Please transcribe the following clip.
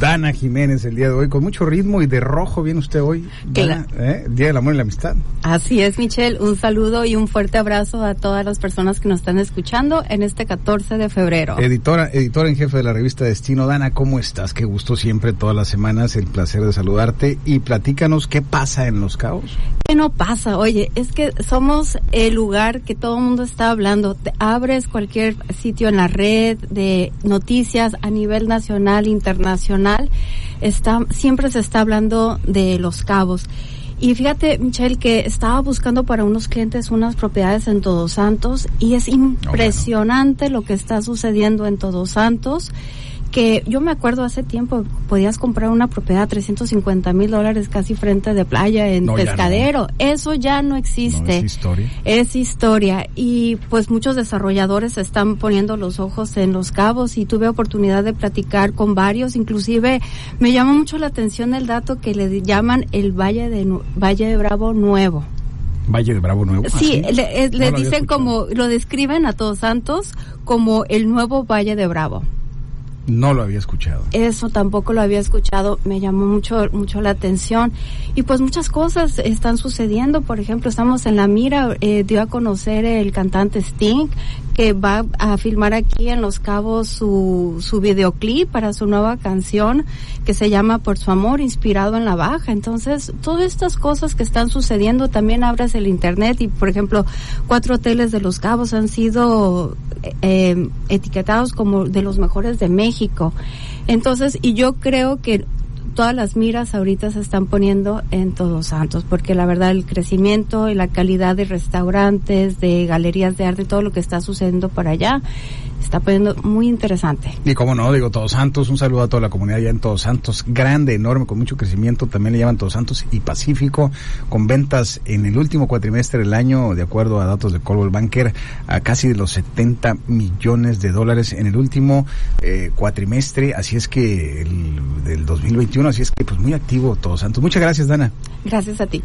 Dana Jiménez el día de hoy, con mucho ritmo y de rojo viene usted hoy. Dana, ¿eh? Día del Amor y la Amistad. Así es, Michelle. Un saludo y un fuerte abrazo a todas las personas que nos están escuchando en este 14 de febrero. Editora, editora en jefe de la revista Destino, Dana, ¿cómo estás? Qué gusto siempre, todas las semanas, el placer de saludarte y platícanos qué pasa en Los Cabos. ¿Qué no pasa? Oye, es que somos el lugar que todo el mundo está hablando. Te abres cualquier sitio en la red de noticias a nivel nacional, internacional, está, siempre se está hablando de Los Cabos. Y fíjate, Michelle, que estaba buscando para unos clientes unas propiedades en Todos Santos y es impresionante lo que está sucediendo en Todos Santos que yo me acuerdo hace tiempo podías comprar una propiedad a 350 mil dólares casi frente de playa en pescadero. Eso ya no existe. es historia. Es historia. Y pues muchos desarrolladores están poniendo los ojos en los cabos y tuve oportunidad de platicar con varios. Inclusive me llamó mucho la atención el dato que le llaman el Valle de, Valle de Bravo Nuevo. Valle de Bravo Nuevo. Sí, le, le dicen como, lo describen a Todos Santos como el nuevo Valle de Bravo. No lo había escuchado. Eso tampoco lo había escuchado, me llamó mucho mucho la atención y pues muchas cosas están sucediendo. Por ejemplo, estamos en la mira, eh, dio a conocer el cantante Sting que va a filmar aquí en Los Cabos su, su videoclip para su nueva canción que se llama Por su amor, inspirado en la baja. Entonces, todas estas cosas que están sucediendo, también abres el internet y, por ejemplo, cuatro hoteles de Los Cabos han sido eh, etiquetados como de los mejores de México. Entonces, y yo creo que todas las miras ahorita se están poniendo en Todos Santos, porque la verdad el crecimiento y la calidad de restaurantes, de galerías de arte, todo lo que está sucediendo por allá, está poniendo muy interesante. Y como no, digo Todos Santos, un saludo a toda la comunidad allá en Todos Santos, grande, enorme, con mucho crecimiento, también le llaman Todos Santos y Pacífico, con ventas en el último cuatrimestre del año, de acuerdo a datos de Coldwell Banker, a casi de los 70 millones de dólares en el último eh, cuatrimestre, así es que el del 2021, así es que pues muy activo Todos Santos. Muchas gracias, Dana. Gracias a ti.